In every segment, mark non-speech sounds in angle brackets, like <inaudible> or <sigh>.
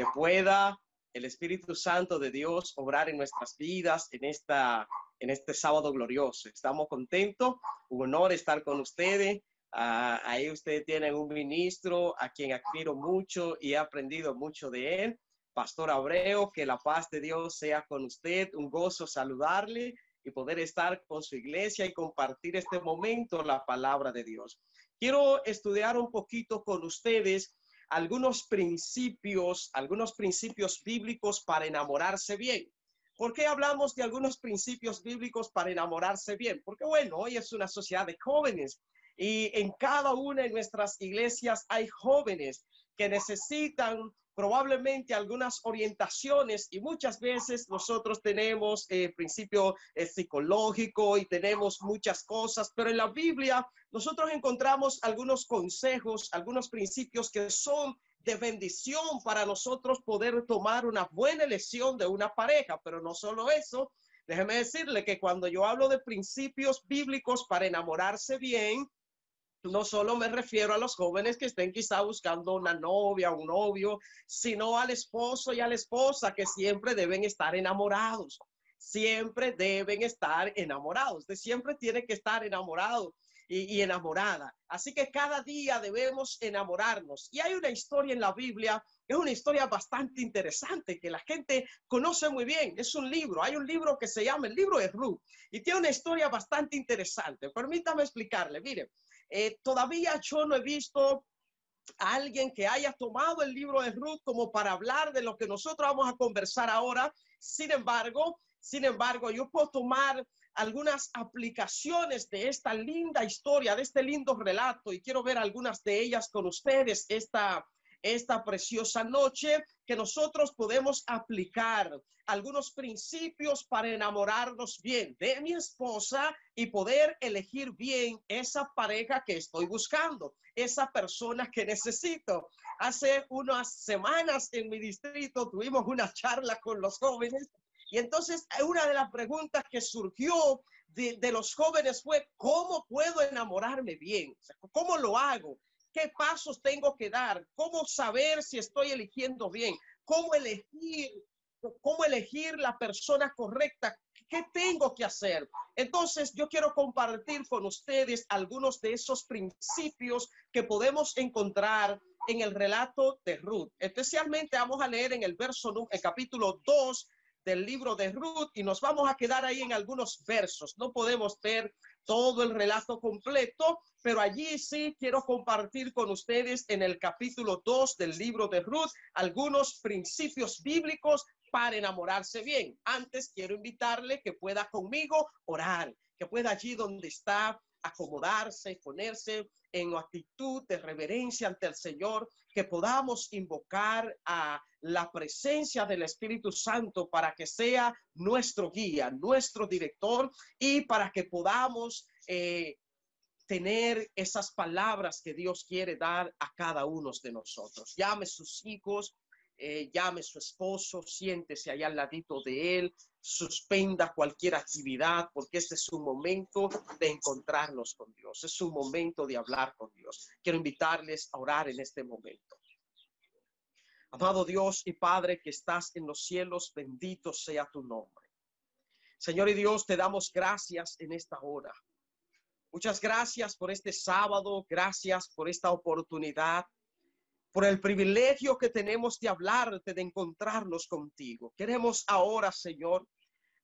que pueda el Espíritu Santo de Dios obrar en nuestras vidas en, esta, en este sábado glorioso. Estamos contentos, un honor estar con ustedes. Ah, ahí ustedes tienen un ministro a quien admiro mucho y he aprendido mucho de él. Pastor Abreu, que la paz de Dios sea con usted. Un gozo saludarle y poder estar con su iglesia y compartir este momento la palabra de Dios. Quiero estudiar un poquito con ustedes algunos principios, algunos principios bíblicos para enamorarse bien. ¿Por qué hablamos de algunos principios bíblicos para enamorarse bien? Porque bueno, hoy es una sociedad de jóvenes y en cada una de nuestras iglesias hay jóvenes que necesitan probablemente algunas orientaciones y muchas veces nosotros tenemos eh, principio eh, psicológico y tenemos muchas cosas, pero en la Biblia nosotros encontramos algunos consejos, algunos principios que son de bendición para nosotros poder tomar una buena elección de una pareja, pero no solo eso. Déjeme decirle que cuando yo hablo de principios bíblicos para enamorarse bien, no solo me refiero a los jóvenes que estén quizá buscando una novia, un novio, sino al esposo y a la esposa que siempre deben estar enamorados. Siempre deben estar enamorados. De siempre tiene que estar enamorado y, y enamorada. Así que cada día debemos enamorarnos. Y hay una historia en la Biblia es una historia bastante interesante que la gente conoce muy bien. Es un libro, hay un libro que se llama el libro de Ruth y tiene una historia bastante interesante. Permítame explicarle. Mire, eh, todavía yo no he visto a alguien que haya tomado el libro de Ruth como para hablar de lo que nosotros vamos a conversar ahora. Sin embargo, sin embargo, yo puedo tomar algunas aplicaciones de esta linda historia, de este lindo relato, y quiero ver algunas de ellas con ustedes esta, esta preciosa noche que nosotros podemos aplicar algunos principios para enamorarnos bien de mi esposa y poder elegir bien esa pareja que estoy buscando, esa persona que necesito. Hace unas semanas en mi distrito tuvimos una charla con los jóvenes y entonces una de las preguntas que surgió de, de los jóvenes fue, ¿cómo puedo enamorarme bien? ¿Cómo lo hago? ¿Qué pasos tengo que dar? ¿Cómo saber si estoy eligiendo bien? ¿Cómo elegir? ¿Cómo elegir la persona correcta? ¿Qué tengo que hacer? Entonces, yo quiero compartir con ustedes algunos de esos principios que podemos encontrar en el relato de Ruth. Especialmente vamos a leer en el verso, el capítulo 2 del libro de Ruth y nos vamos a quedar ahí en algunos versos. No podemos ver todo el relato completo, pero allí sí quiero compartir con ustedes en el capítulo 2 del libro de Ruth algunos principios bíblicos para enamorarse bien. Antes quiero invitarle que pueda conmigo orar, que pueda allí donde está acomodarse, ponerse en actitud de reverencia ante el Señor, que podamos invocar a la presencia del Espíritu Santo para que sea nuestro guía, nuestro director y para que podamos eh, tener esas palabras que Dios quiere dar a cada uno de nosotros. Llame sus hijos, eh, llame su esposo, siéntese allá al ladito de él, suspenda cualquier actividad, porque este es un momento de encontrarnos con Dios, es un momento de hablar con Dios. Quiero invitarles a orar en este momento. Amado Dios y Padre que estás en los cielos, bendito sea tu nombre. Señor y Dios, te damos gracias en esta hora. Muchas gracias por este sábado, gracias por esta oportunidad, por el privilegio que tenemos de hablarte, de encontrarnos contigo. Queremos ahora, Señor,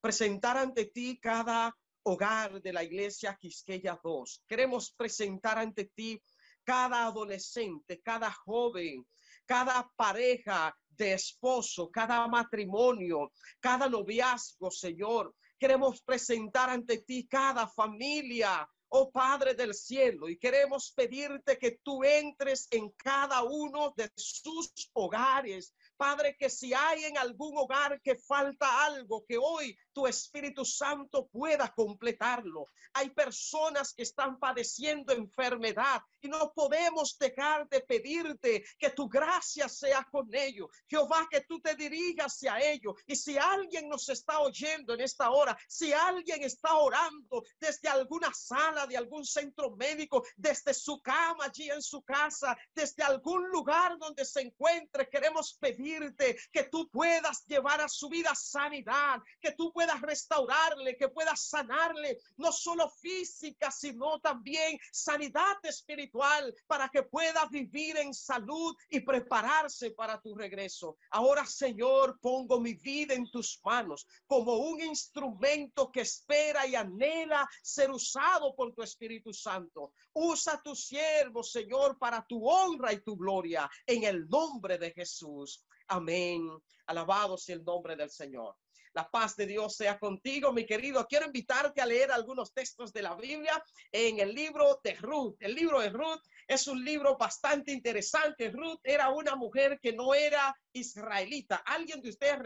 presentar ante ti cada hogar de la iglesia Quisqueya 2. Queremos presentar ante ti cada adolescente, cada joven, cada pareja de esposo, cada matrimonio, cada noviazgo, Señor. Queremos presentar ante ti cada familia, oh Padre del cielo, y queremos pedirte que tú entres en cada uno de sus hogares, Padre, que si hay en algún hogar que falta algo, que hoy tu Espíritu Santo pueda completarlo. Hay personas que están padeciendo enfermedad y no podemos dejar de pedirte que tu gracia sea con ellos. Jehová, que tú te dirijas hacia ellos. Y si alguien nos está oyendo en esta hora, si alguien está orando desde alguna sala, de algún centro médico, desde su cama allí en su casa, desde algún lugar donde se encuentre, queremos pedirte que tú puedas llevar a su vida sanidad, que tú restaurarle, que puedas sanarle, no solo física, sino también sanidad espiritual, para que pueda vivir en salud y prepararse para tu regreso. Ahora, Señor, pongo mi vida en tus manos como un instrumento que espera y anhela ser usado por tu Espíritu Santo. Usa tu siervo, Señor, para tu honra y tu gloria, en el nombre de Jesús. Amén. Alabado sea el nombre del Señor. La paz de Dios sea contigo, mi querido. Quiero invitarte a leer algunos textos de la Biblia en el libro de Ruth. El libro de Ruth es un libro bastante interesante. Ruth era una mujer que no era israelita. ¿Alguien de ustedes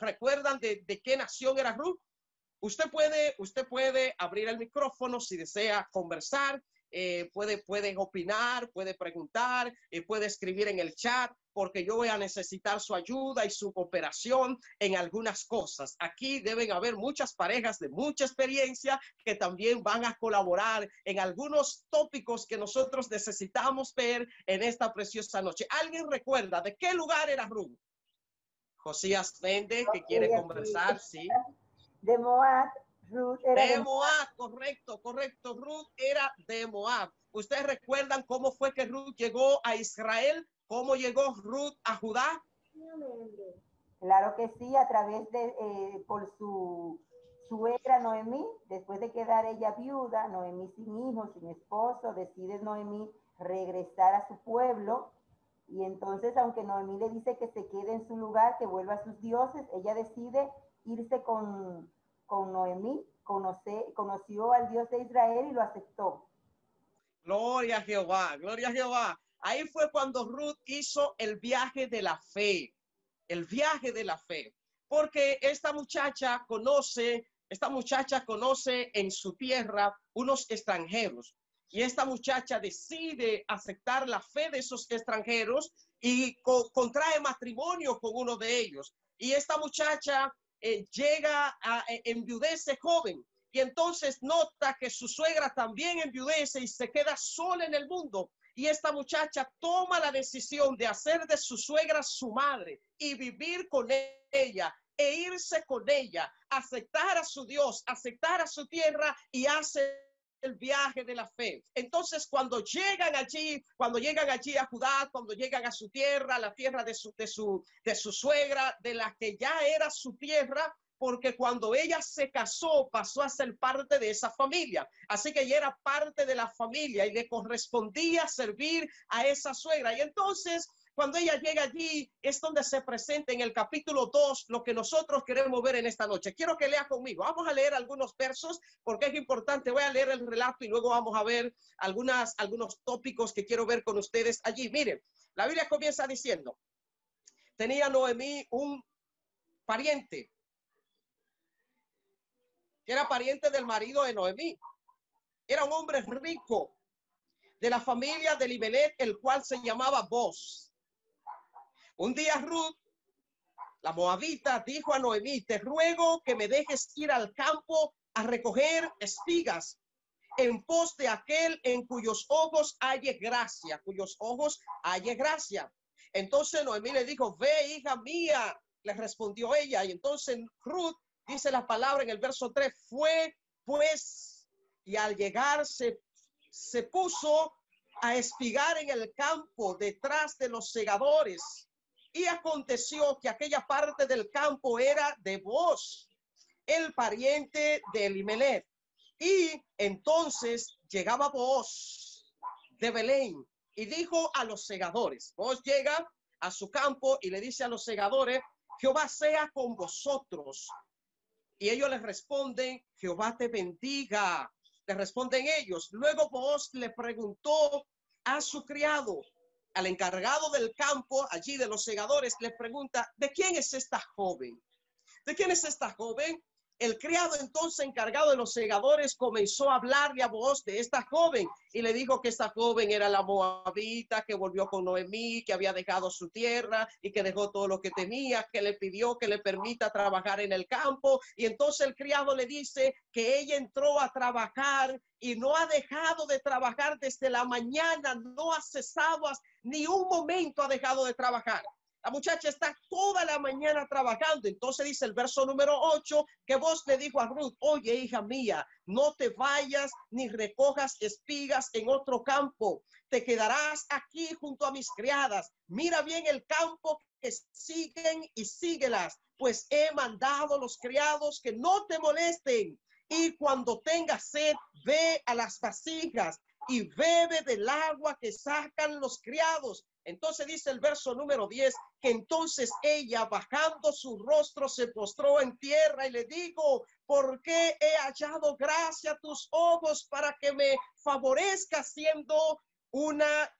recuerdan de, de qué nación era Ruth? Usted puede, usted puede abrir el micrófono si desea conversar, eh, puede, puede opinar, puede preguntar, eh, puede escribir en el chat, porque yo voy a necesitar su ayuda y su cooperación en algunas cosas. Aquí deben haber muchas parejas de mucha experiencia que también van a colaborar en algunos tópicos que nosotros necesitamos ver en esta preciosa noche. ¿Alguien recuerda de qué lugar era Ruth? Josías Méndez, que quiere conversar, sí de Moab. Ruth era de, Moab, correcto, correcto. Ruth era de Moab. ¿Ustedes recuerdan cómo fue que Ruth llegó a Israel? ¿Cómo llegó Ruth a Judá? Claro que sí, a través de, eh, por su suegra Noemí, después de quedar ella viuda, Noemí sin hijos, sin esposo, decide Noemí regresar a su pueblo. Y entonces, aunque Noemí le dice que se quede en su lugar, que vuelva a sus dioses, ella decide irse con, con Noemí, conoce, conoció al Dios de Israel y lo aceptó. Gloria a Jehová, gloria a Jehová. Ahí fue cuando Ruth hizo el viaje de la fe, el viaje de la fe, porque esta muchacha conoce, esta muchacha conoce en su tierra unos extranjeros y esta muchacha decide aceptar la fe de esos extranjeros y contrae matrimonio con uno de ellos. Y esta muchacha eh, llega a eh, enviudece joven y entonces nota que su suegra también enviudece y se queda sola en el mundo. Y esta muchacha toma la decisión de hacer de su suegra su madre y vivir con ella e irse con ella, aceptar a su Dios, aceptar a su tierra y hace el viaje de la fe. Entonces, cuando llegan allí, cuando llegan allí a Judá, cuando llegan a su tierra, la tierra de su, de su, de su suegra, de la que ya era su tierra, porque cuando ella se casó pasó a ser parte de esa familia. Así que ella era parte de la familia y le correspondía servir a esa suegra. Y entonces cuando ella llega allí, es donde se presenta en el capítulo 2 lo que nosotros queremos ver en esta noche. Quiero que lea conmigo. Vamos a leer algunos versos porque es importante. Voy a leer el relato y luego vamos a ver algunas, algunos tópicos que quiero ver con ustedes allí. Miren, la Biblia comienza diciendo, tenía Noemí un pariente que era pariente del marido de Noemí. Era un hombre rico de la familia de Libelet, el cual se llamaba Boz. Un día Ruth, la moabita, dijo a Noemí, te ruego que me dejes ir al campo a recoger espigas en pos de aquel en cuyos ojos halle gracia, cuyos ojos halle gracia. Entonces Noemí le dijo, ve hija mía, le respondió ella. Y entonces Ruth dice la palabra en el verso 3, fue pues y al llegar se, se puso a espigar en el campo detrás de los segadores y aconteció que aquella parte del campo era de vos, el pariente de Elimelech. Y entonces llegaba vos de Belén y dijo a los segadores, vos llega a su campo y le dice a los segadores, Jehová sea con vosotros. Y ellos les responden, Jehová te bendiga. Le responden ellos. Luego vos le preguntó a su criado, al encargado del campo, allí de los segadores, le pregunta, ¿de quién es esta joven? ¿De quién es esta joven? El criado entonces encargado de los segadores comenzó a hablarle a voz de esta joven y le dijo que esta joven era la moabita que volvió con Noemí, que había dejado su tierra y que dejó todo lo que tenía, que le pidió que le permita trabajar en el campo. Y entonces el criado le dice que ella entró a trabajar y no ha dejado de trabajar desde la mañana, no ha cesado ni un momento ha dejado de trabajar. La muchacha está toda la mañana trabajando. Entonces dice el verso número 8 que vos le dijo a Ruth, oye hija mía, no te vayas ni recojas espigas en otro campo. Te quedarás aquí junto a mis criadas. Mira bien el campo que siguen y síguelas, pues he mandado a los criados que no te molesten. Y cuando tengas sed, ve a las vasijas y bebe del agua que sacan los criados entonces dice el verso número 10, que entonces ella bajando su rostro se postró en tierra y le digo, ¿por qué he hallado gracia a tus ojos para que me favorezca siendo una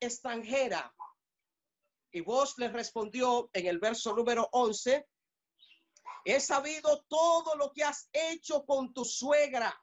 extranjera? Y vos le respondió en el verso número 11, he sabido todo lo que has hecho con tu suegra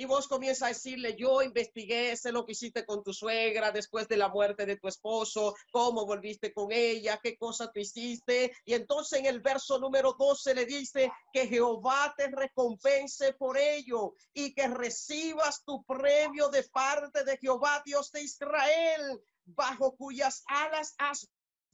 y vos comienzas a decirle, yo investigué, sé lo que hiciste con tu suegra después de la muerte de tu esposo, cómo volviste con ella, qué cosa tú hiciste. Y entonces en el verso número 12 le dice que Jehová te recompense por ello y que recibas tu premio de parte de Jehová, Dios de Israel, bajo cuyas alas has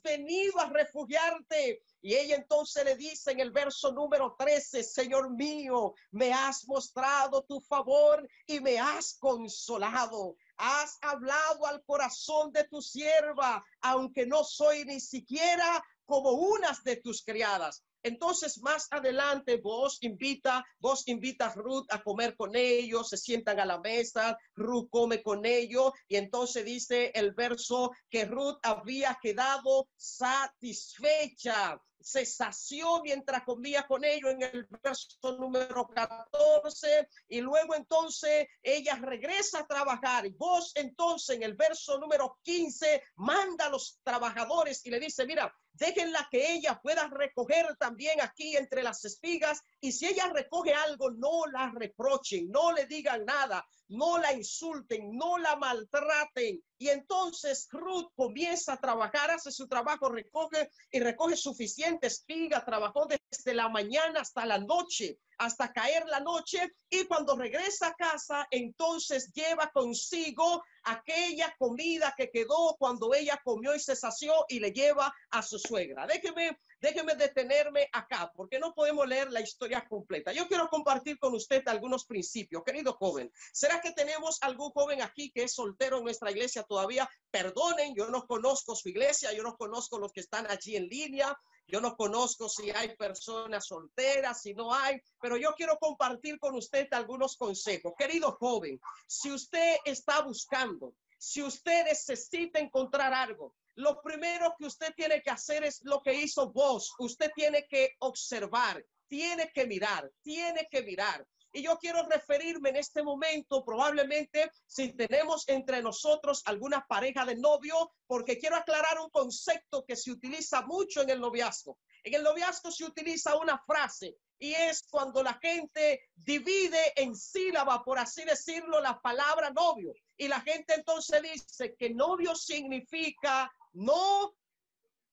venido a refugiarte. Y ella entonces le dice en el verso número 13, Señor mío, me has mostrado tu favor y me has consolado. Has hablado al corazón de tu sierva, aunque no soy ni siquiera como unas de tus criadas. Entonces, más adelante, vos invita, vos invitas a Ruth a comer con ellos, se sientan a la mesa, Ruth come con ellos, y entonces dice el verso que Ruth había quedado satisfecha se sació mientras comía con ellos en el verso número 14 y luego entonces ella regresa a trabajar. Y vos entonces en el verso número 15 manda a los trabajadores y le dice, mira, déjenla que ella pueda recoger también aquí entre las espigas y si ella recoge algo, no la reprochen, no le digan nada, no la insulten, no la maltraten. Y entonces Ruth comienza a trabajar, hace su trabajo, recoge y recoge suficiente espiga, trabajó desde la mañana hasta la noche, hasta caer la noche. Y cuando regresa a casa, entonces lleva consigo aquella comida que quedó cuando ella comió y se sació y le lleva a su suegra. Déjeme Déjeme detenerme acá, porque no podemos leer la historia completa. Yo quiero compartir con usted algunos principios, querido joven. ¿Será que tenemos algún joven aquí que es soltero en nuestra iglesia todavía? Perdonen, yo no conozco su iglesia, yo no conozco los que están allí en línea. Yo no conozco si hay personas solteras, si no hay, pero yo quiero compartir con usted algunos consejos. Querido joven, si usted está buscando, si usted necesita encontrar algo, lo primero que usted tiene que hacer es lo que hizo vos. Usted tiene que observar, tiene que mirar, tiene que mirar. Y yo quiero referirme en este momento, probablemente, si tenemos entre nosotros alguna pareja de novio, porque quiero aclarar un concepto que se utiliza mucho en el noviazgo. En el noviazgo se utiliza una frase y es cuando la gente divide en sílaba, por así decirlo, la palabra novio. Y la gente entonces dice que novio significa no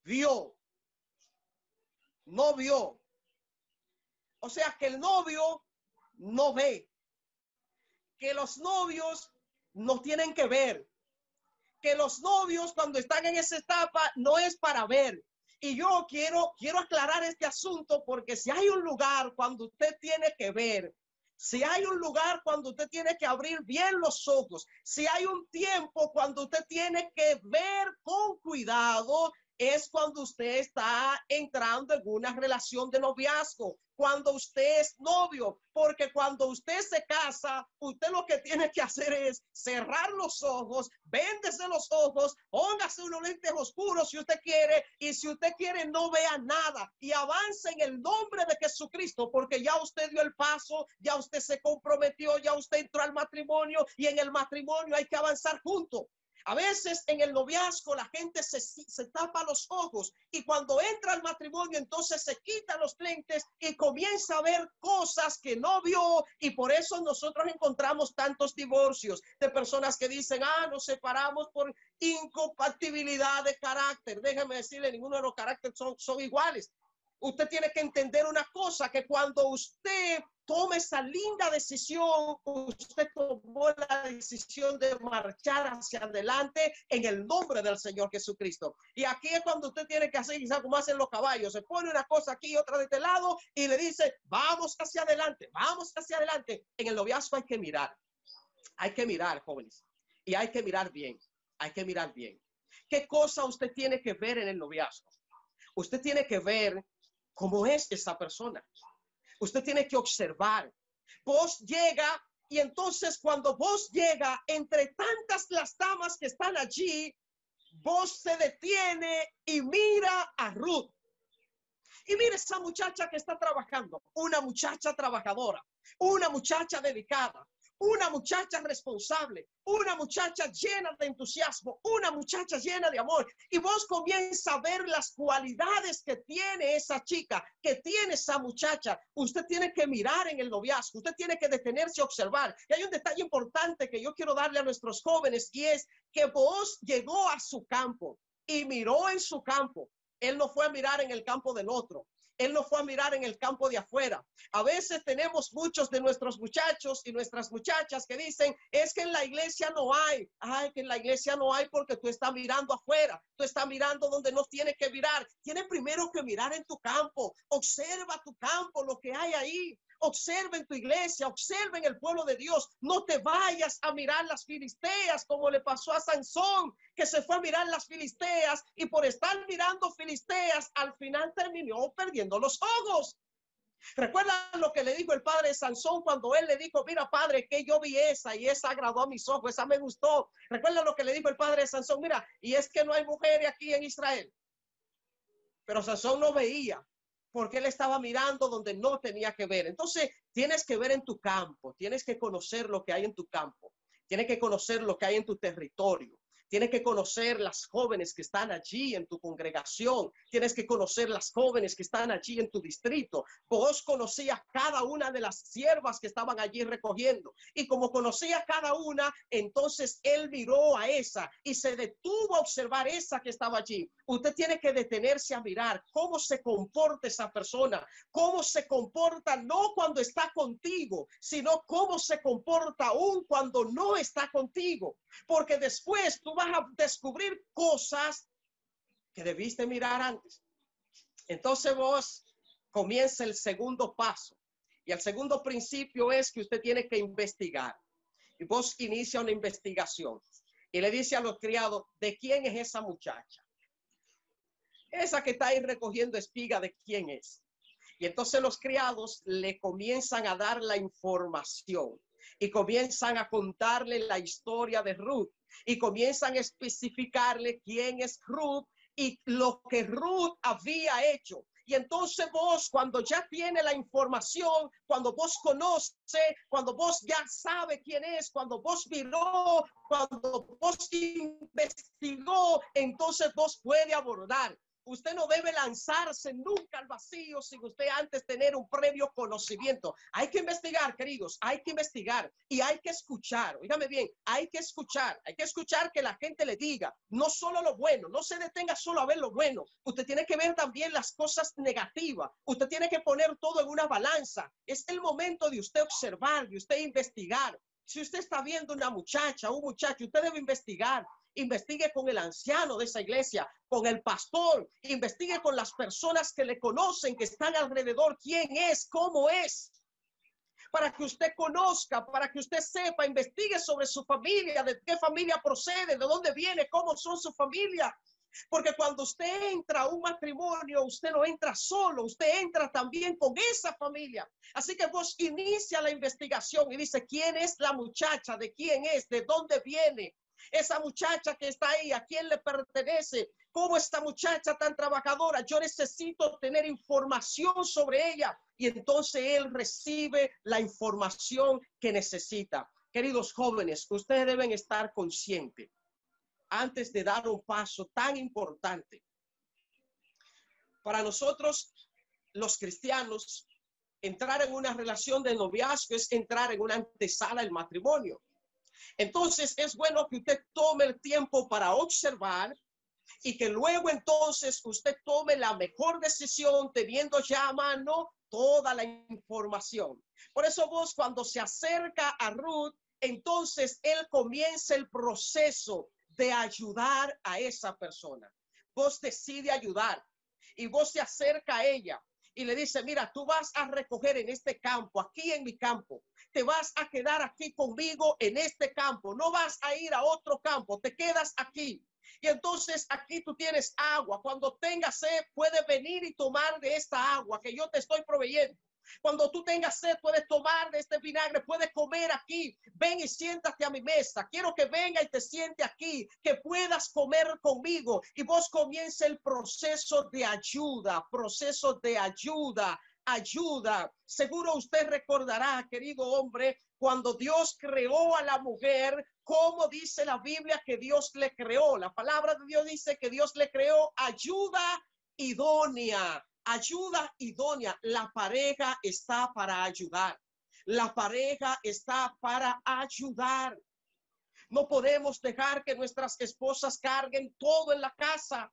vio. No vio. O sea que el novio no ve. Que los novios no tienen que ver. Que los novios cuando están en esa etapa no es para ver. Y yo quiero, quiero aclarar este asunto porque si hay un lugar cuando usted tiene que ver, si hay un lugar cuando usted tiene que abrir bien los ojos, si hay un tiempo cuando usted tiene que ver con cuidado, es cuando usted está entrando en una relación de noviazgo cuando usted es novio, porque cuando usted se casa, usted lo que tiene que hacer es cerrar los ojos, véndese los ojos, póngase unos lentes oscuros si usted quiere, y si usted quiere no vea nada y avance en el nombre de Jesucristo, porque ya usted dio el paso, ya usted se comprometió, ya usted entró al matrimonio y en el matrimonio hay que avanzar juntos. A veces en el noviazgo la gente se, se, tapa los ojos y cuando entra al matrimonio entonces se quita los lentes y comienza a ver cosas que no vio y por eso nosotros encontramos tantos divorcios de personas que dicen, ah, nos separamos por incompatibilidad de carácter. Déjeme decirle, ninguno de los caracteres son, son iguales. Usted tiene que entender una cosa, que cuando usted toma esa linda decisión, usted tomó la decisión de marchar hacia adelante en el nombre del Señor Jesucristo. Y aquí es cuando usted tiene que hacer quizás como hacen los caballos, se pone una cosa aquí y otra de este lado y le dice, vamos hacia adelante, vamos hacia adelante. En el noviazgo hay que mirar, hay que mirar, jóvenes, y hay que mirar bien, hay que mirar bien. ¿Qué cosa usted tiene que ver en el noviazgo? Usted tiene que ver cómo es esa persona. Usted tiene que observar. Vos llega y entonces cuando vos llega entre tantas las damas que están allí, vos se detiene y mira a Ruth. Y mira esa muchacha que está trabajando, una muchacha trabajadora, una muchacha dedicada, una muchacha responsable, una muchacha llena de entusiasmo, una muchacha llena de amor. Y vos comienza a ver las cualidades que tiene esa chica, que tiene esa muchacha. Usted tiene que mirar en el noviazgo, usted tiene que detenerse a observar. Y hay un detalle importante que yo quiero darle a nuestros jóvenes y es que vos llegó a su campo y miró en su campo. Él no fue a mirar en el campo del otro. Él no fue a mirar en el campo de afuera. A veces tenemos muchos de nuestros muchachos y nuestras muchachas que dicen, es que en la iglesia no hay. Ay, que en la iglesia no hay porque tú estás mirando afuera. Tú estás mirando donde no tiene que mirar. Tiene primero que mirar en tu campo. Observa tu campo, lo que hay ahí. Observa en tu iglesia, observa en el pueblo de Dios. No te vayas a mirar las filisteas como le pasó a Sansón, que se fue a mirar las filisteas y por estar mirando filisteas, al final terminó perdiendo los ojos. Recuerda lo que le dijo el padre Sansón cuando él le dijo, mira padre, que yo vi esa y esa agradó a mis ojos, esa me gustó. Recuerda lo que le dijo el padre Sansón, mira, y es que no hay mujeres aquí en Israel. Pero Sansón no veía, porque él estaba mirando donde no tenía que ver. Entonces, tienes que ver en tu campo, tienes que conocer lo que hay en tu campo, tienes que conocer lo que hay en tu territorio. Tienes que conocer las jóvenes que están allí en tu congregación. Tienes que conocer las jóvenes que están allí en tu distrito. Vos conocías cada una de las siervas que estaban allí recogiendo. Y como conocía cada una, entonces él miró a esa y se detuvo a observar esa que estaba allí. Usted tiene que detenerse a mirar cómo se comporta esa persona, cómo se comporta no cuando está contigo, sino cómo se comporta aún cuando no está contigo. Porque después tú vas a descubrir cosas que debiste mirar antes. Entonces vos comienza el segundo paso. Y el segundo principio es que usted tiene que investigar. Y vos inicia una investigación. Y le dice a los criados, ¿de quién es esa muchacha? Esa que está ahí recogiendo espiga, ¿de quién es? Y entonces los criados le comienzan a dar la información y comienzan a contarle la historia de Ruth y comienzan a especificarle quién es Ruth y lo que Ruth había hecho. Y entonces vos, cuando ya tiene la información, cuando vos conoce, cuando vos ya sabe quién es, cuando vos miró, cuando vos investigó, entonces vos puede abordar. Usted no debe lanzarse nunca al vacío sin usted antes tener un previo conocimiento. Hay que investigar, queridos, hay que investigar y hay que escuchar. Oígame bien, hay que escuchar, hay que escuchar que la gente le diga, no solo lo bueno, no se detenga solo a ver lo bueno. Usted tiene que ver también las cosas negativas. Usted tiene que poner todo en una balanza. Es el momento de usted observar, de usted investigar. Si usted está viendo una muchacha, un muchacho, usted debe investigar. Investigue con el anciano de esa iglesia, con el pastor, investigue con las personas que le conocen, que están alrededor, quién es, cómo es, para que usted conozca, para que usted sepa, investigue sobre su familia, de qué familia procede, de dónde viene, cómo son su familia. Porque cuando usted entra a un matrimonio, usted no entra solo, usted entra también con esa familia. Así que vos inicia la investigación y dice, ¿quién es la muchacha? ¿De quién es? ¿De dónde viene? esa muchacha que está ahí, a quién le pertenece, cómo esta muchacha tan trabajadora, yo necesito tener información sobre ella. Y entonces él recibe la información que necesita. Queridos jóvenes, ustedes deben estar conscientes antes de dar un paso tan importante. Para nosotros, los cristianos, entrar en una relación de noviazgo es entrar en una antesala del matrimonio. Entonces es bueno que usted tome el tiempo para observar y que luego entonces usted tome la mejor decisión teniendo ya a mano toda la información. Por eso vos cuando se acerca a Ruth, entonces él comienza el proceso de ayudar a esa persona. Vos decide ayudar y vos se acerca a ella y le dice, mira, tú vas a recoger en este campo, aquí en mi campo, te vas a quedar aquí conmigo en este campo, no vas a ir a otro campo, te quedas aquí. Y entonces aquí tú tienes agua. Cuando tengas sed, puedes venir y tomar de esta agua que yo te estoy proveyendo. Cuando tú tengas sed, puedes tomar de este vinagre, puedes comer aquí. Ven y siéntate a mi mesa. Quiero que venga y te siente aquí, que puedas comer conmigo. Y vos comience el proceso de ayuda, proceso de ayuda, ayuda. Seguro usted recordará, querido hombre, cuando Dios creó a la mujer, ¿cómo dice la Biblia que Dios le creó? La palabra de Dios dice que Dios le creó ayuda idónea ayuda idónea. La pareja está para ayudar. La pareja está para ayudar. No podemos dejar que nuestras esposas carguen todo en la casa.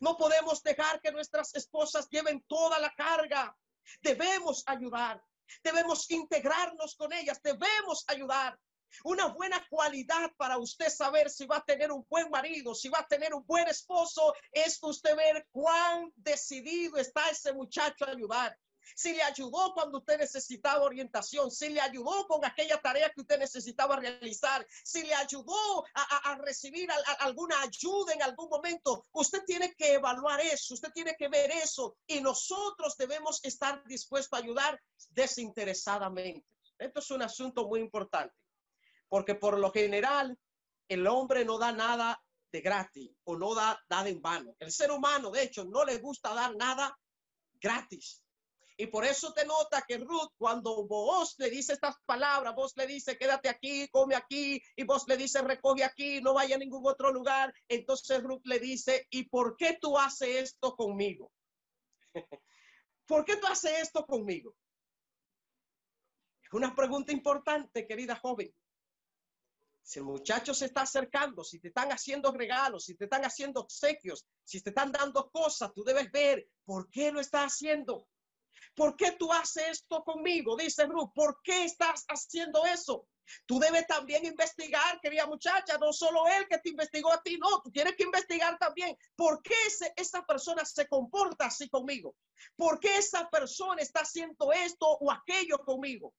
No podemos dejar que nuestras esposas lleven toda la carga. Debemos ayudar. Debemos integrarnos con ellas. Debemos ayudar. Una buena cualidad para usted saber si va a tener un buen marido, si va a tener un buen esposo, es usted ver cuán decidido está ese muchacho a ayudar. Si le ayudó cuando usted necesitaba orientación, si le ayudó con aquella tarea que usted necesitaba realizar, si le ayudó a, recibir alguna ayuda en algún momento, usted tiene que evaluar eso, usted tiene que ver eso y nosotros debemos estar dispuestos a ayudar desinteresadamente. Esto es un asunto muy importante porque por lo general el hombre no da nada de gratis o no da nada en vano. El ser humano, de hecho, no le gusta dar nada gratis. Y por eso te nota que Ruth, cuando vos le dice estas palabras, vos le dice, quédate aquí, come aquí, y vos le dice, recoge aquí, no vaya a ningún otro lugar. Entonces Ruth le dice, ¿y por qué tú haces esto conmigo? <laughs> ¿Por qué tú haces esto conmigo? Es una pregunta importante, querida joven. Si el muchacho se está acercando, si te están haciendo regalos, si te están haciendo obsequios, si te están dando cosas, tú debes ver por qué lo está haciendo. ¿Por qué tú haces esto conmigo? Dice Ruth, ¿por qué estás haciendo eso? Tú debes también investigar, querida muchacha, no solo él que te investigó a ti, no, tú tienes que investigar también por qué esa persona se comporta así conmigo, por qué esa persona está haciendo esto o aquello conmigo.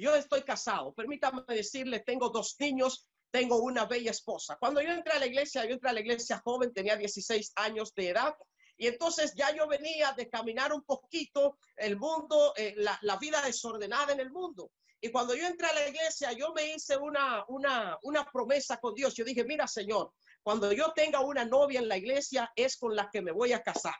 Yo estoy casado, permítame decirle, tengo dos niños, tengo una bella esposa. Cuando yo entré a la iglesia, yo entré a la iglesia joven, tenía 16 años de edad. Y entonces ya yo venía de caminar un poquito el mundo, eh, la, la, vida desordenada en el mundo. Y cuando yo entré a la iglesia, yo me hice una, una, una promesa con Dios. Yo dije, mira, Señor, cuando yo tenga una novia en la iglesia, es con la que me voy a casar.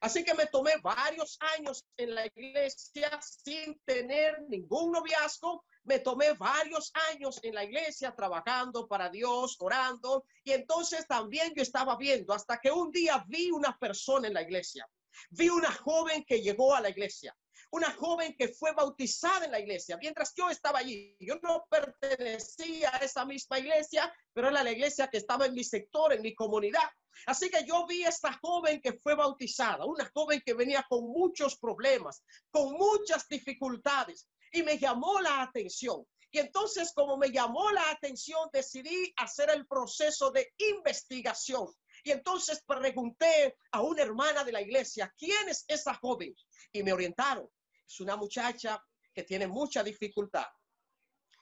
Así que me tomé varios años en la iglesia sin tener ningún noviazgo. Me tomé varios años en la iglesia trabajando para Dios, orando. Y entonces también yo estaba viendo hasta que un día vi una persona en la iglesia. Vi una joven que llegó a la iglesia una joven que fue bautizada en la iglesia, mientras yo estaba allí. Yo no pertenecía a esa misma iglesia, pero era la iglesia que estaba en mi sector, en mi comunidad. Así que yo vi a esta joven que fue bautizada, una joven que venía con muchos problemas, con muchas dificultades, y me llamó la atención. Y entonces, como me llamó la atención, decidí hacer el proceso de investigación. Y entonces pregunté a una hermana de la iglesia, ¿quién es esa joven? Y me orientaron es una muchacha que tiene mucha dificultad.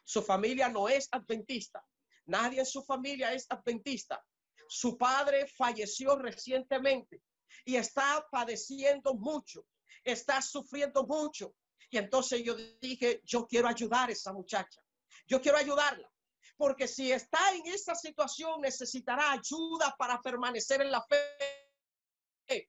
Su familia no es adventista. Nadie en su familia es adventista. Su padre falleció recientemente y está padeciendo mucho, está sufriendo mucho. Y entonces yo dije, yo quiero ayudar a esa muchacha. Yo quiero ayudarla. Porque si está en esa situación, necesitará ayuda para permanecer en la fe.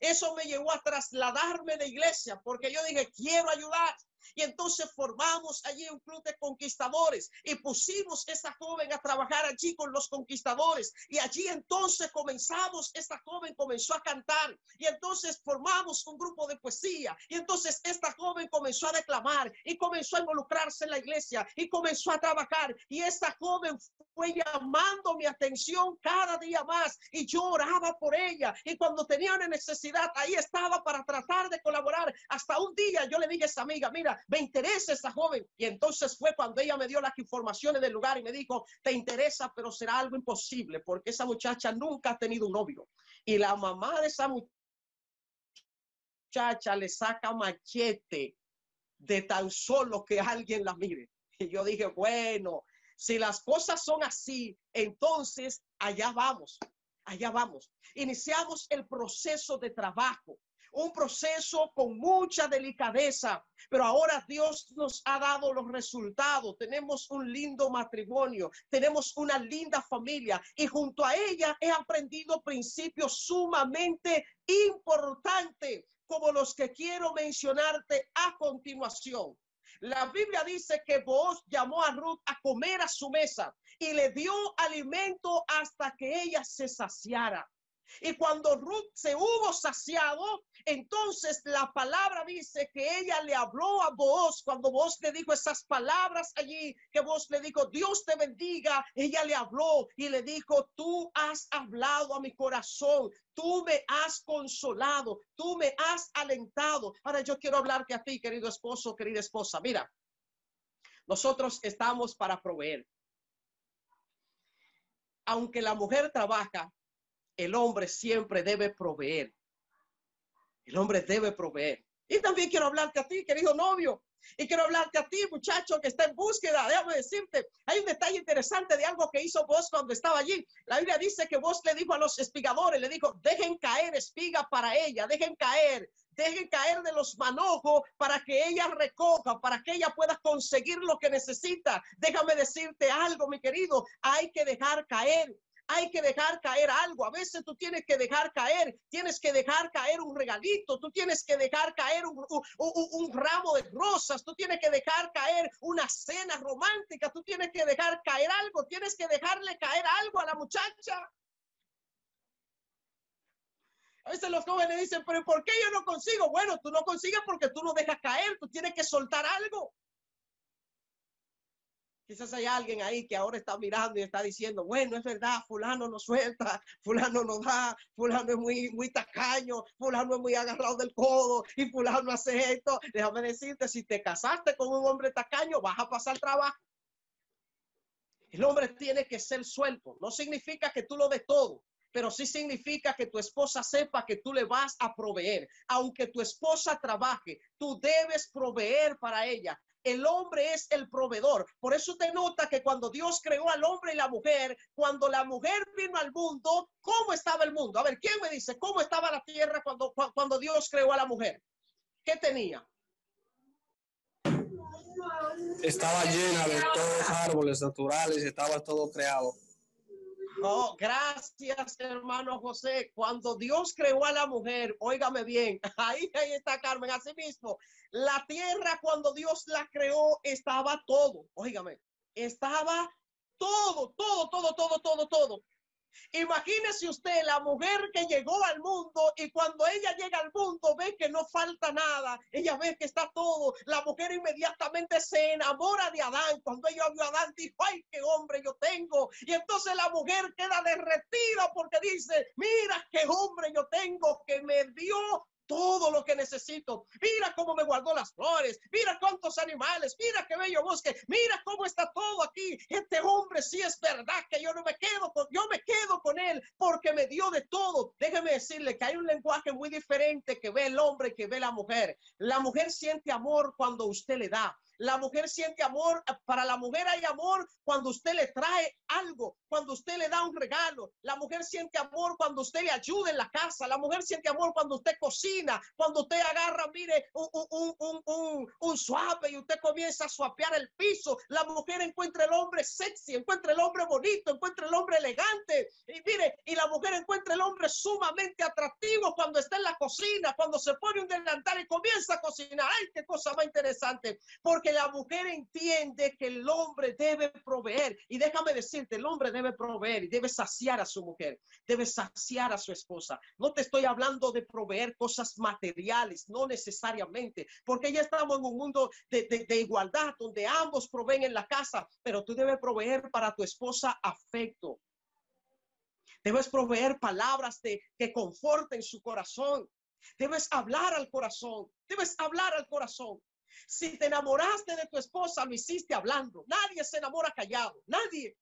Eso me llevó a trasladarme de iglesia porque yo dije, quiero ayudar. Y entonces formamos allí un club de conquistadores y pusimos a esa joven a trabajar allí con los conquistadores. Y allí entonces comenzamos, esta joven comenzó a cantar y entonces formamos un grupo de poesía. Y entonces esta joven comenzó a declamar y comenzó a involucrarse en la iglesia y comenzó a trabajar. Y esta joven fue llamando mi atención cada día más y yo oraba por ella. Y cuando tenía una necesidad, ahí estaba para tratar de colaborar. Hasta un día yo le dije a esa amiga, mira, me interesa esta joven. Y entonces fue cuando ella me dio las informaciones del lugar y me dijo, te interesa, pero será algo imposible porque esa muchacha nunca ha tenido un novio. Y la mamá de esa muchacha le saca machete de tan solo que alguien la mire. Y yo dije, bueno, si las cosas son así, entonces allá vamos, allá vamos. Iniciamos el proceso de trabajo, un proceso con mucha delicadeza, pero ahora Dios nos ha dado los resultados. Tenemos un lindo matrimonio, tenemos una linda familia y junto a ella he aprendido principios sumamente importantes como los que quiero mencionarte a continuación. La Biblia dice que vos llamó a Ruth a comer a su mesa y le dio alimento hasta que ella se saciara. Y cuando Ruth se hubo saciado, entonces la palabra dice que ella le habló a vos, cuando vos le dijo esas palabras allí, que vos le dijo, Dios te bendiga, ella le habló y le dijo, tú has hablado a mi corazón, tú me has consolado, tú me has alentado. Ahora yo quiero hablarte a ti, querido esposo, querida esposa. Mira, nosotros estamos para proveer. Aunque la mujer trabaja, el hombre siempre debe proveer. El hombre debe proveer. Y también quiero hablarte a ti, querido novio. Y quiero hablarte a ti, muchacho, que está en búsqueda. Déjame decirte, hay un detalle interesante de algo que hizo vos cuando estaba allí. La Biblia dice que vos le dijo a los espigadores, le dijo, dejen caer espiga para ella, dejen caer, dejen caer de los manojos para que ella recoja, para que ella pueda conseguir lo que necesita. Déjame decirte algo, mi querido, hay que dejar caer hay que dejar caer algo. A veces tú tienes que dejar caer, tienes que dejar caer un regalito, tú tienes que dejar caer un, ramo de rosas, tú tienes que dejar caer una cena romántica, tú tienes que dejar caer algo, tienes que dejarle caer algo a la muchacha. A veces los jóvenes dicen, pero ¿por qué yo no consigo? Bueno, tú no consigues porque tú no dejas caer, tú tienes que soltar algo. Quizás hay alguien ahí que ahora está mirando y está diciendo, bueno, es verdad, fulano no suelta, fulano no da, fulano es muy, muy tacaño, fulano es muy agarrado del codo y fulano hace esto. Déjame decirte, si te casaste con un hombre tacaño, vas a pasar trabajo. El hombre tiene que ser suelto. No significa que tú lo des todo, pero sí significa que tu esposa sepa que tú le vas a proveer. Aunque tu esposa trabaje, tú debes proveer para ella el hombre es el proveedor. Por eso te nota que cuando Dios creó al hombre y la mujer, cuando la mujer vino al mundo, ¿cómo estaba el mundo? A ver, ¿quién me dice cómo estaba la tierra cuando, cuando Dios creó a la mujer? ¿Qué tenía? Estaba llena de todos árboles naturales, estaba todo creado. Gracias, hermano José. Cuando Dios creó a la mujer, óigame bien, <laughs> ahí, ahí está Carmen, así mismo. La tierra, cuando Dios la creó, estaba todo, óigame, estaba todo, todo, todo, todo, todo, todo. Imagínese usted la mujer que llegó al mundo y cuando ella llega al mundo ve que no falta nada, ella ve que está todo. La mujer inmediatamente se enamora de Adán. Cuando ella vio a Adán dijo, ay, qué hombre yo tengo. Y entonces la mujer queda derretida porque dice, mira qué hombre yo tengo que me dio todo lo que necesito. Mira cómo me guardó las flores, mira cuántos animales, mira qué bello bosque, mira cómo está todo aquí. Este hombre sí es verdad que yo no me quedo con, yo me quedo con él porque me dio de todo. Déjeme decirle que hay un lenguaje muy diferente que ve el hombre que ve la mujer. La mujer siente amor cuando usted le da. La mujer siente amor. Para la mujer hay amor cuando usted le trae algo, cuando usted le da un regalo. La mujer siente amor cuando usted le ayuda en la casa. La mujer siente amor cuando usted cocina, cuando usted agarra, mire, un, un, un, un, un suave y usted comienza a suapear el piso. La mujer encuentra el hombre sexy, encuentra el hombre bonito, encuentra el hombre elegante. Y mire, y la mujer encuentra el hombre sumamente atractivo cuando está en la cocina, cuando se pone un delantal y comienza a cocinar. ¡Ay, qué cosa más interesante! Porque la mujer entiende que el hombre debe proveer. Y déjame decirte, el hombre debe proveer y debe saciar a su mujer, debe saciar a su esposa. No te estoy hablando de proveer cosas materiales, no necesariamente, porque ya estamos en un mundo de, de, de igualdad donde ambos proveen en la casa, pero tú debes proveer para tu esposa afecto. Debes proveer palabras de, que conforten su corazón. Debes hablar al corazón. Debes hablar al corazón. Si te enamoraste de tu esposa, lo hiciste hablando. Nadie se enamora callado. Nadie.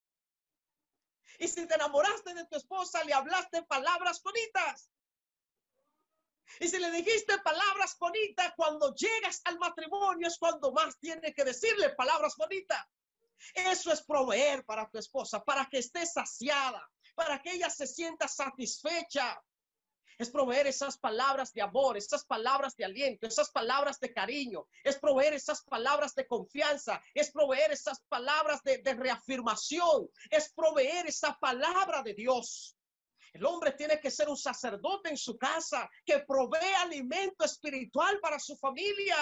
Y si te enamoraste de tu esposa, le hablaste palabras bonitas. Y si le dijiste palabras bonitas, cuando llegas al matrimonio es cuando más tiene que decirle palabras bonitas. Eso es proveer para tu esposa, para que esté saciada, para que ella se sienta satisfecha. Es proveer esas palabras de amor, esas palabras de aliento, esas palabras de cariño. Es proveer esas palabras de confianza. Es proveer esas palabras de, reafirmación. Es proveer esa palabra de Dios. El hombre tiene que ser un sacerdote en su casa que provee alimento espiritual para su familia.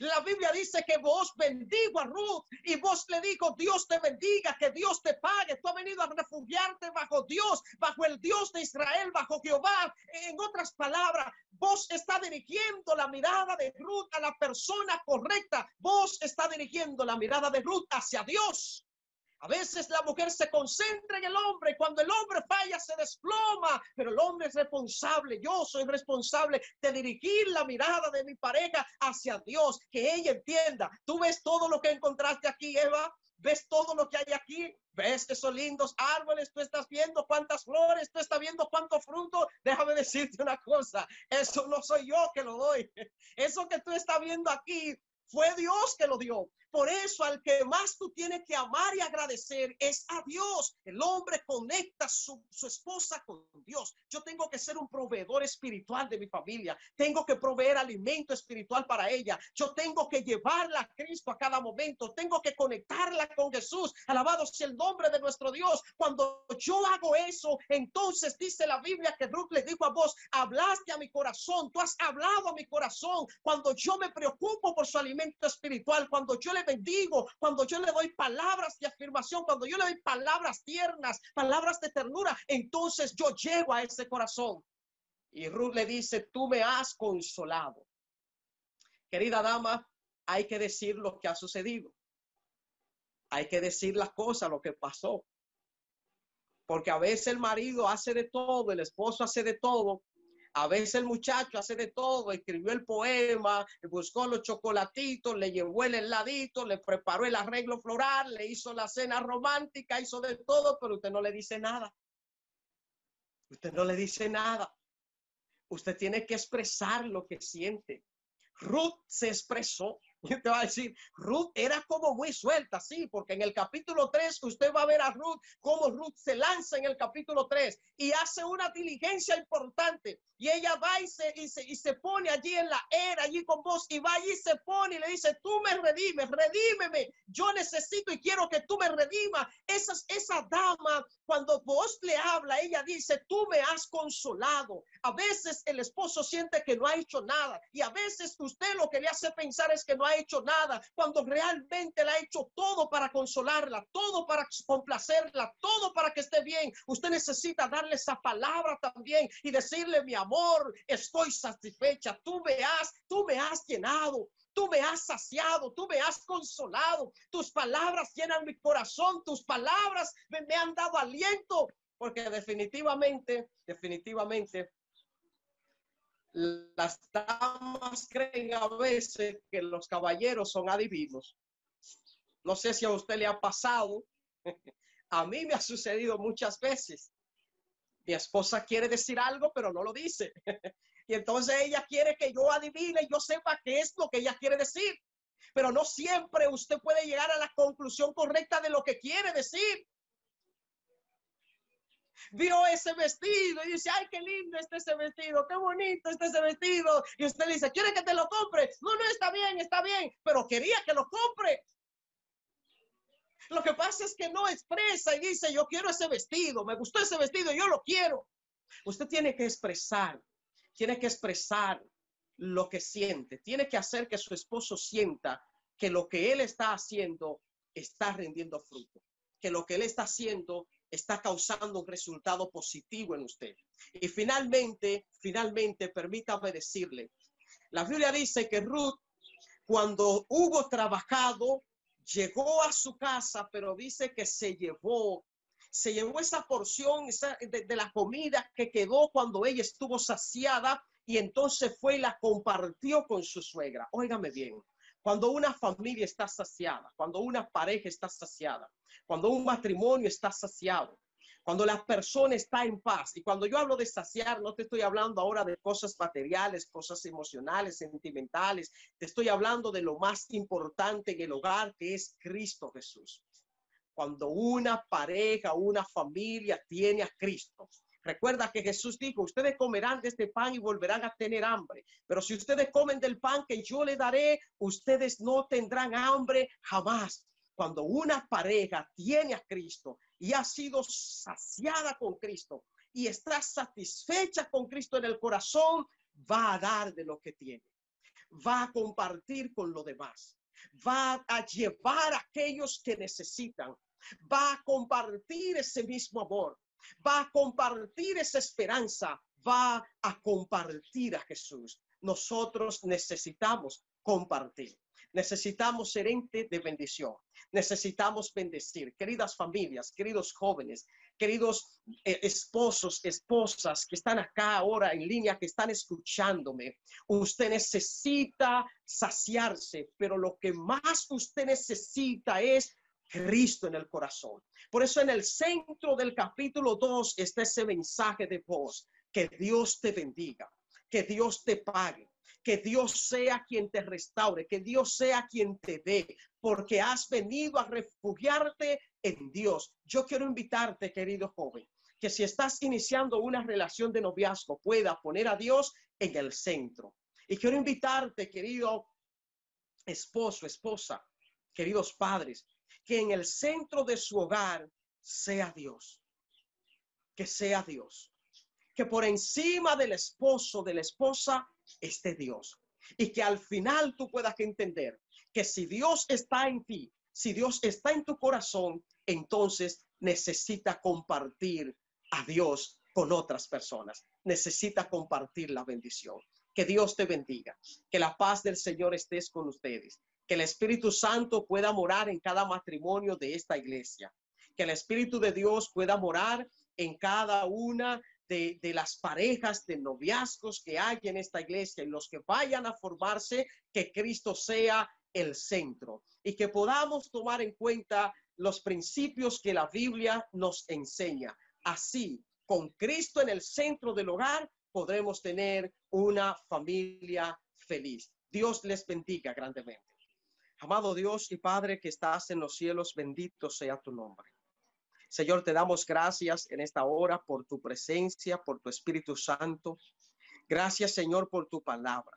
La Biblia dice que vos bendigo a Ruth y vos le digo, Dios te bendiga, que Dios te pague. Tú has venido a refugiarte bajo Dios, bajo el Dios de Israel, bajo Jehová. En otras palabras, vos está dirigiendo la mirada de Ruth a la persona correcta. Vos está dirigiendo la mirada de Ruth hacia Dios. A veces la mujer se concentra en el hombre. Cuando el hombre falla, se desploma. Pero el hombre es responsable. Yo soy responsable de dirigir la mirada de mi pareja hacia Dios. Que ella entienda. Tú ves todo lo que encontraste aquí, Eva. ¿Ves todo lo que hay aquí? ¿Ves esos lindos árboles? Tú estás viendo cuántas flores, tú estás viendo cuánto fruto. Déjame decirte una cosa, eso no soy yo que lo doy. <laughs> Eso que tú estás viendo aquí fue Dios que lo dio. Por eso al que más tú tienes que amar y agradecer es a Dios. El hombre conecta su, esposa con Dios. Yo tengo que ser un proveedor espiritual de mi familia. Tengo que proveer alimento espiritual para ella. Yo tengo que llevarla a Cristo a cada momento. Tengo que conectarla con Jesús. Alabado sea el nombre de nuestro Dios. Cuando yo hago eso, entonces dice la Biblia que Ruth le dijo a vos, hablaste a mi corazón. Tú has hablado a mi corazón. Cuando yo me preocupo por su alimento espiritual, cuando yo le bendigo, cuando yo le doy palabras de afirmación, cuando yo le doy palabras tiernas, palabras de ternura, entonces yo llego a ese corazón. Y Ruth le dice, tú me has consolado. Querida dama, hay que decir lo que ha sucedido. Hay que decir las cosas, lo que pasó. Porque a veces el marido hace de todo, el esposo hace de todo, a veces el muchacho hace de todo, escribió el poema, buscó los chocolatitos, le llevó el heladito, le preparó el arreglo floral, le hizo la cena romántica, hizo de todo, pero usted no le dice nada. Usted no le dice nada. Usted tiene que expresar lo que siente. Ruth se expresó. Y te va a decir, Ruth era como muy suelta, sí, porque en el capítulo 3 usted va a ver a Ruth, cómo Ruth se lanza en el capítulo 3 y hace una diligencia importante. Y ella va y se, y se, y se pone allí en la era, allí con vos, y va allí y se pone y le dice, tú me redimes, redímeme, yo necesito y quiero que tú me redimas. Esa, esa dama, cuando vos le habla, ella dice, tú me has consolado. A veces el esposo siente que no ha hecho nada y a veces usted lo que le hace pensar es que no ha hecho nada, cuando realmente le ha hecho todo para consolarla, todo para complacerla, todo para que esté bien. Usted necesita darle esa palabra también y decirle, mi amor, estoy satisfecha, tú me has, tú me has llenado. Tú me has saciado, tú me has consolado, tus palabras llenan mi corazón, tus palabras me han dado aliento, porque definitivamente, definitivamente, las damas creen a veces que los caballeros son adivinos. No sé si a usted le ha pasado. <laughs> A mí me ha sucedido muchas veces. Mi esposa quiere decir algo, pero no lo dice. <laughs> Y entonces ella quiere que yo adivine y yo sepa qué es lo que ella quiere decir. pero no siempre usted puede llegar a la conclusión correcta de lo que quiere decir. Vio ese vestido y dice, ay, qué lindo está ese vestido, qué bonito está ese vestido. Y usted dice, ¿quiere que te lo compre? No, no, está bien, está bien, pero quería que lo compre. Lo que pasa es que no expresa y dice, yo quiero ese vestido, me gustó ese vestido, yo lo quiero. Usted tiene que expresar, tiene que expresar lo que siente, tiene que hacer que su esposo sienta que lo que él está haciendo está rendiendo fruto, que lo que él está haciendo está causando un resultado positivo en usted. Y finalmente, finalmente, permítame decirle, la Biblia dice que Ruth, cuando hubo trabajado, llegó a su casa, pero dice que se llevó, se llevó esa porción de, de la comida que quedó cuando ella estuvo saciada y entonces fue y la compartió con su suegra. Óigame bien, cuando una familia está saciada, cuando una pareja está saciada, cuando un matrimonio está saciado, cuando la persona está en paz. Y cuando yo hablo de saciar, no te estoy hablando ahora de cosas materiales, cosas emocionales, sentimentales. Te estoy hablando de lo más importante en el hogar, que es Cristo Jesús. Cuando una pareja, una familia tiene a Cristo, Recuerda que Jesús dijo, ustedes comerán de este pan y volverán a tener hambre, pero si ustedes comen del pan que yo le daré, ustedes no tendrán hambre jamás. Cuando una pareja tiene a Cristo y ha sido saciada con Cristo y está satisfecha con Cristo en el corazón, va a dar de lo que tiene, va a compartir con los demás, va a llevar a aquellos que necesitan, va a compartir ese mismo amor, va a compartir esa esperanza, va a compartir a Jesús. Nosotros necesitamos compartir. Necesitamos ser ente de bendición. Necesitamos bendecir. Queridas familias, queridos jóvenes, queridos eh, esposos, esposas que están acá ahora en línea, que están escuchándome. Usted necesita saciarse, pero lo que más usted necesita es Cristo en el corazón. Por eso en el centro del capítulo 2 está ese mensaje de voz. Que Dios te bendiga, que Dios te pague, que Dios sea quien te restaure, que Dios sea quien te dé, porque has venido a refugiarte en Dios. Yo quiero invitarte, querido joven, que si estás iniciando una relación de noviazgo, pueda poner a Dios en el centro. Y quiero invitarte, querido esposo, esposa, queridos padres, que en el centro de su hogar sea Dios, que sea Dios, que por encima del esposo, de la esposa, esté Dios. Y que al final tú puedas entender que si Dios está en ti, si Dios está en tu corazón, entonces necesita compartir a Dios con otras personas. Necesita compartir la bendición. Que Dios te bendiga. Que la paz del Señor estés con ustedes que el Espíritu Santo pueda morar en cada matrimonio de esta iglesia, que el Espíritu de Dios pueda morar en cada una de, las parejas de noviazgos que hay en esta iglesia y los que vayan a formarse, que Cristo sea el centro y que podamos tomar en cuenta los principios que la Biblia nos enseña. Así, con Cristo en el centro del hogar, podremos tener una familia feliz. Dios les bendiga grandemente. Amado Dios y Padre que estás en los cielos, bendito sea tu nombre. Señor, te damos gracias en esta hora por tu presencia, por tu Espíritu Santo. Gracias, Señor, por tu palabra.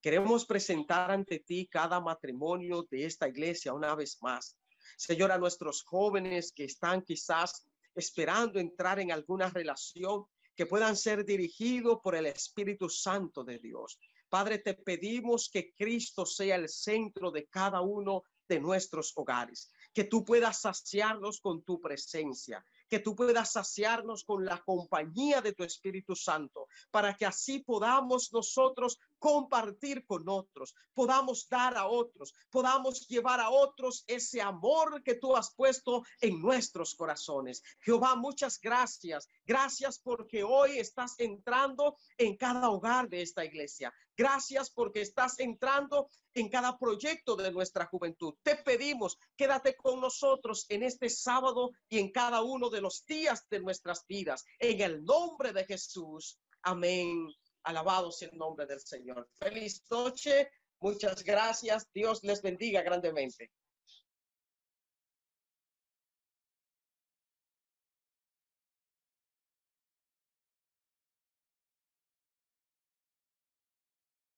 Queremos presentar ante ti cada matrimonio de esta iglesia una vez más. Señor, a nuestros jóvenes que están quizás esperando entrar en alguna relación, que puedan ser dirigidos por el Espíritu Santo de Dios. Padre, te pedimos que Cristo sea el centro de cada uno de nuestros hogares, que tú puedas saciarnos con tu presencia, que tú puedas saciarnos con la compañía de tu Espíritu Santo, para que así podamos nosotros compartir con otros, podamos dar a otros, podamos llevar a otros ese amor que tú has puesto en nuestros corazones. Jehová, muchas gracias. Gracias porque hoy estás entrando en cada hogar de esta iglesia. Gracias porque estás entrando en cada proyecto de nuestra juventud. Te pedimos, quédate con nosotros en este sábado y en cada uno de los días de nuestras vidas. En el nombre de Jesús. Amén. Alabado sea el nombre del Señor. Feliz noche Muchas gracias. Dios les bendiga grandemente.